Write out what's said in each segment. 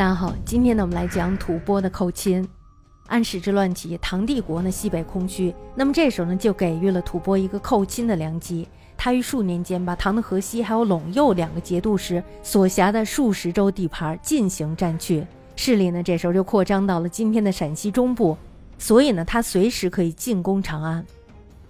大家好，今天呢，我们来讲吐蕃的寇侵。安史之乱起，唐帝国呢西北空虚，那么这时候呢，就给予了吐蕃一个寇侵的良机。他于数年间把唐的河西还有陇右两个节度使所辖的数十州地盘进行占据，势力呢这时候就扩张到了今天的陕西中部，所以呢，他随时可以进攻长安。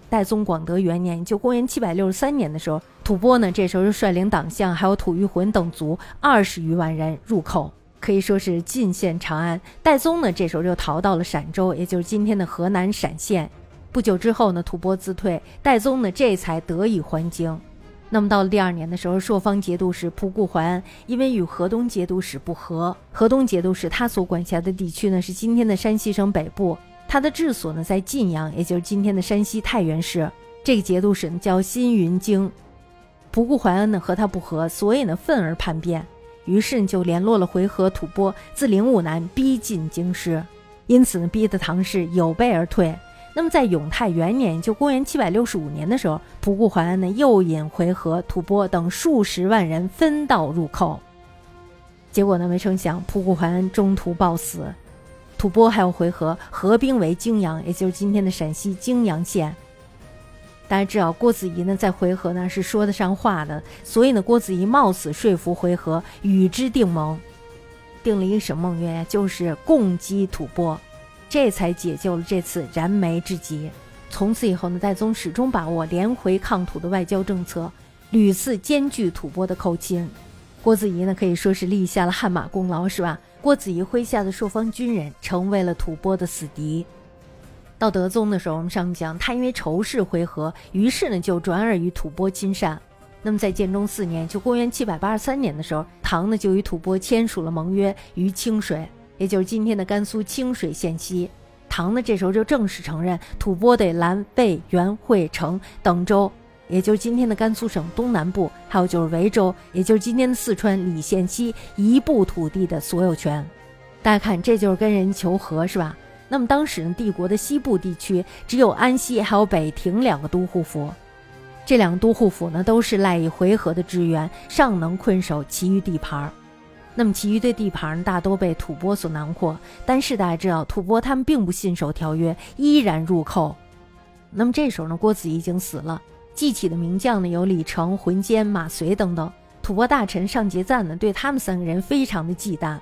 代宗广德元年，就公元七百六十三年的时候，吐蕃呢这时候就率领党项还有吐谷浑等族二十余万人入寇。可以说是进献长安，戴宗呢这时候就逃到了陕州，也就是今天的河南陕县。不久之后呢，吐蕃自退，戴宗呢这才得以还京。那么到了第二年的时候，朔方节度使仆固怀恩因为与河东节度使不和，河东节度使他所管辖的地区呢是今天的山西省北部，他的治所呢在晋阳，也就是今天的山西太原市。这个节度使呢叫辛云京，仆固怀恩呢和他不和，所以呢愤而叛变。于是就联络了回纥吐蕃，自灵武南逼近京师，因此，逼得唐氏有备而退。那么在永泰元年，就公元七百六十五年的时候，仆固怀恩呢又引回纥、吐蕃等数十万人分道入寇，结果呢，没成想仆固怀恩中途暴死，吐蕃还有回纥合兵为泾阳，也就是今天的陕西泾阳县。大家知道郭子仪呢在回纥呢是说得上话的，所以呢郭子仪冒死说服回纥与之定盟，定了一个什么盟约呀？就是共击吐蕃，这才解救了这次燃眉之急。从此以后呢，戴宗始终把握连回抗吐的外交政策，屡次艰拒吐蕃的寇亲。郭子仪呢可以说是立下了汗马功劳，是吧？郭子仪麾下的朔方军人成为了吐蕃的死敌。到德宗的时候，我们上讲他因为仇视回纥，于是呢就转而与吐蕃亲善。那么在建中四年，就公元七百八十三年的时候，唐呢就与吐蕃签署了盟约，于清水，也就是今天的甘肃清水县西。唐呢这时候就正式承认吐蕃的兰、魏、元、会、成等州，也就是今天的甘肃省东南部，还有就是维州，也就是今天的四川理县西一部土地的所有权。大家看，这就是跟人求和，是吧？那么当时呢，帝国的西部地区只有安西还有北庭两个都护府，这两个都护府呢都是赖以回纥的支援，尚能困守其余地盘儿。那么其余的地盘大都被吐蕃所囊括，但是大家知道，吐蕃他们并不信守条约，依然入寇。那么这时候呢，郭子仪已经死了，记起的名将呢有李成、浑坚、马遂等等。吐蕃大臣上节赞呢对他们三个人非常的忌惮。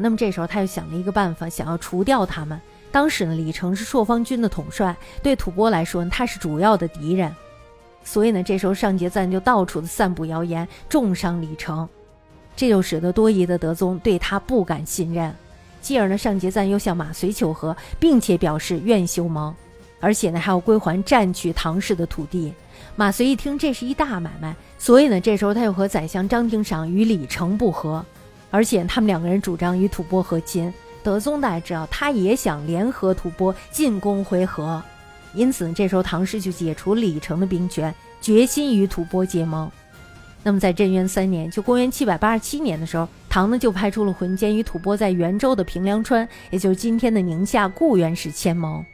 那么这时候他又想了一个办法，想要除掉他们。当时呢，李成是朔方军的统帅，对吐蕃来说，他是主要的敌人。所以呢，这时候上节赞就到处的散布谣言，重伤李成，这就使得多疑的德宗对他不敢信任。继而呢，上节赞又向马遂求和，并且表示愿修盟，而且呢还要归还占据唐氏的土地。马遂一听这是一大买卖，所以呢，这时候他又和宰相张廷赏与李成不和。而且他们两个人主张与吐蕃和亲，德宗大家知道，他也想联合吐蕃进攻回纥，因此这时候唐氏就解除李成的兵权，决心与吐蕃结盟。那么在贞元三年，就公元七百八十七年的时候，唐呢就派出了浑坚与吐蕃在元州的平凉川，也就是今天的宁夏固原市签盟。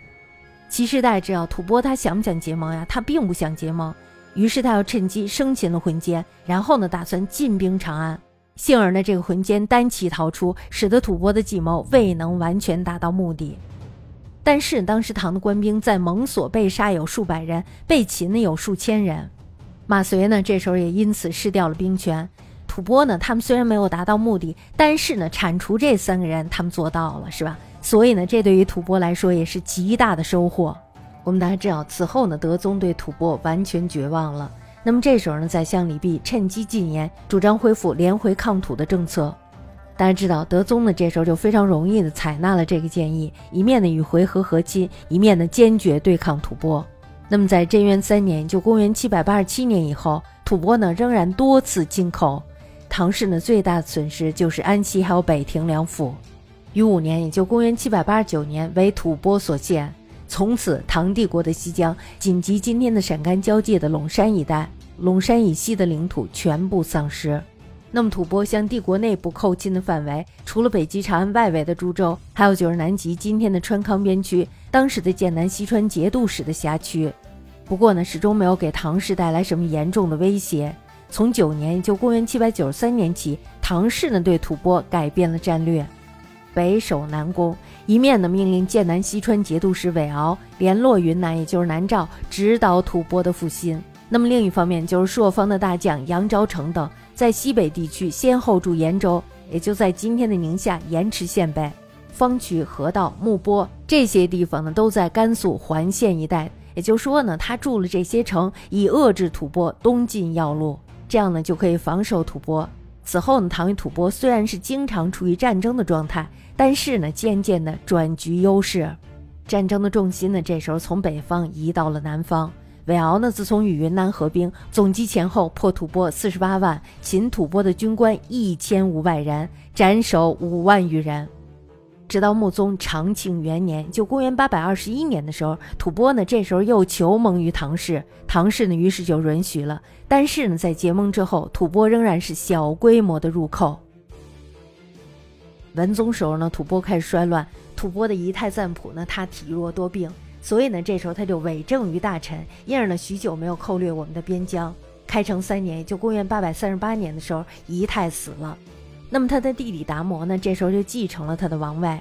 其实大家知道，吐蕃他想不想结盟呀？他并不想结盟，于是他要趁机生擒了浑坚，然后呢打算进兵长安。幸而呢，这个浑坚单骑逃出，使得吐蕃的计谋未能完全达到目的。但是当时唐的官兵在蒙所被杀有数百人，被擒呢有数千人。马遂呢这时候也因此失掉了兵权。吐蕃呢，他们虽然没有达到目的，但是呢铲除这三个人他们做到了，是吧？所以呢，这对于吐蕃来说也是极大的收获。我们大家知道，此后呢，德宗对吐蕃完全绝望了。那么这时候呢，宰相李泌趁机进言，主张恢复连回抗吐的政策。大家知道，德宗呢这时候就非常容易的采纳了这个建议，一面呢与回纥和亲，一面呢坚决对抗吐蕃。那么在贞元三年，就公元七百八十七年以后，吐蕃呢仍然多次进口。唐氏呢最大的损失就是安西还有北庭两府。于五年，也就公元七百八十九年，为吐蕃所陷。从此，唐帝国的西疆仅及今天的陕甘交界的陇山一带。陇山以西的领土全部丧失。那么，吐蕃向帝国内部寇侵的范围，除了北极长安外围的株洲，还有就是南极今天的川康边区，当时的剑南西川节度使的辖区。不过呢，始终没有给唐氏带来什么严重的威胁。从九年，就公元七百九十三年起，唐氏呢对吐蕃改变了战略，北守南攻，一面呢命令剑南西川节度使韦敖联络云南，也就是南诏，指导吐蕃的复兴。那么另一方面，就是朔方的大将杨昭成等，在西北地区先后驻延州，也就在今天的宁夏盐池县北。方渠、河道、木波这些地方呢，都在甘肃环县一带。也就是说呢，他筑了这些城，以遏制吐蕃东进要路，这样呢就可以防守吐蕃。此后呢，唐与吐蕃虽然是经常处于战争的状态，但是呢，渐渐的转局优势，战争的重心呢，这时候从北方移到了南方。韦敖呢，自从与云南合兵，总计前后破吐蕃四十八万，擒吐蕃的军官一千五百人，斩首五万余人。直到穆宗长庆元年，就公元八百二十一年的时候，吐蕃呢这时候又求盟于唐氏，唐氏呢于是就允许了。但是呢，在结盟之后，吐蕃仍然是小规模的入寇。文宗时候呢，吐蕃开始衰乱，吐蕃的仪太赞普呢，他体弱多病，所以呢，这时候他就委政于大臣，因而呢，许久没有寇掠我们的边疆。开成三年，就公元八百三十八年的时候，仪太死了。那么他的弟弟达摩呢，这时候就继承了他的王位。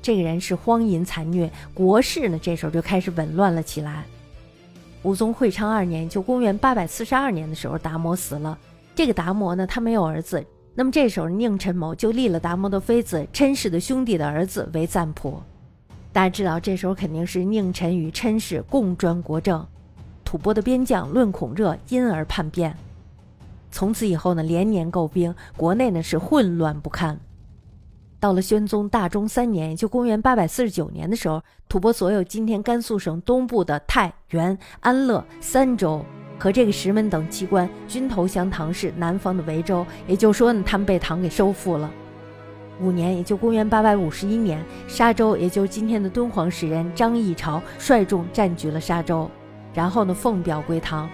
这个人是荒淫残虐，国事呢这时候就开始紊乱了起来。武宗会昌二年，就公元八百四十二年的时候，达摩死了。这个达摩呢，他没有儿子。那么这时候宁臣谋就立了达摩的妃子琛氏的兄弟的儿子为赞普。大家知道，这时候肯定是宁臣与琛氏共专国政，吐蕃的边将论孔热因而叛变。从此以后呢，连年购兵，国内呢是混乱不堪。到了宣宗大中三年，也就公元八百四十九年的时候，吐蕃所有今天甘肃省东部的太原、安乐三州和这个石门等机关均投降唐氏。南方的维州，也就是说呢，他们被唐给收复了。五年，也就公元八百五十一年，沙州，也就是今天的敦煌使人张议潮率众占据了沙州，然后呢，奉表归唐。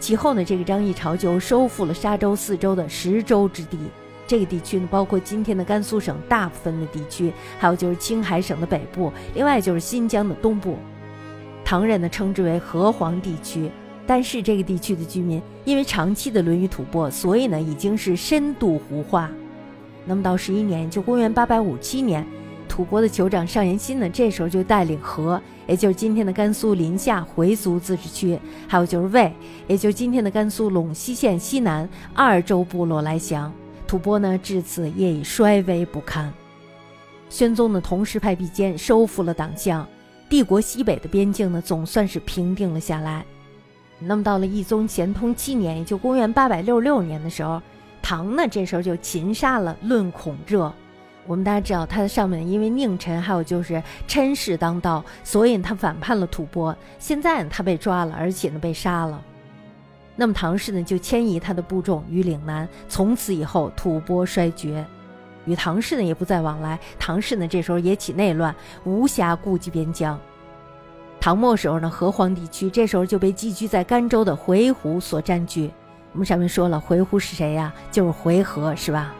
其后呢，这个张议潮就收复了沙州四周的十州之地。这个地区呢，包括今天的甘肃省大部分的地区，还有就是青海省的北部，另外就是新疆的东部。唐人呢称之为河湟地区。但是这个地区的居民因为长期的沦于吐蕃，所以呢已经是深度胡化。那么到十一年，就公元八百五七年。吐蕃的酋长尚延新呢，这时候就带领和，也就是今天的甘肃临夏回族自治区，还有就是魏，也就是今天的甘肃陇西县西南二州部落来降。吐蕃呢，至此也已衰微不堪。宣宗呢，同时派毕坚收复了党项，帝国西北的边境呢，总算是平定了下来。那么到了懿宗咸通七年，也就公元八百六十六年的时候，唐呢，这时候就擒杀了论孔热。我们大家知道，他的上面因为佞臣还有就是琛氏当道，所以他反叛了吐蕃。现在他被抓了，而且呢被杀了。那么唐氏呢就迁移他的部众于岭南，从此以后吐蕃衰绝，与唐氏呢也不再往来。唐氏呢这时候也起内乱，无暇顾及边疆。唐末时候呢，河湟地区这时候就被寄居在甘州的回鹘所占据。我们上面说了，回鹘是谁呀？就是回纥，是吧？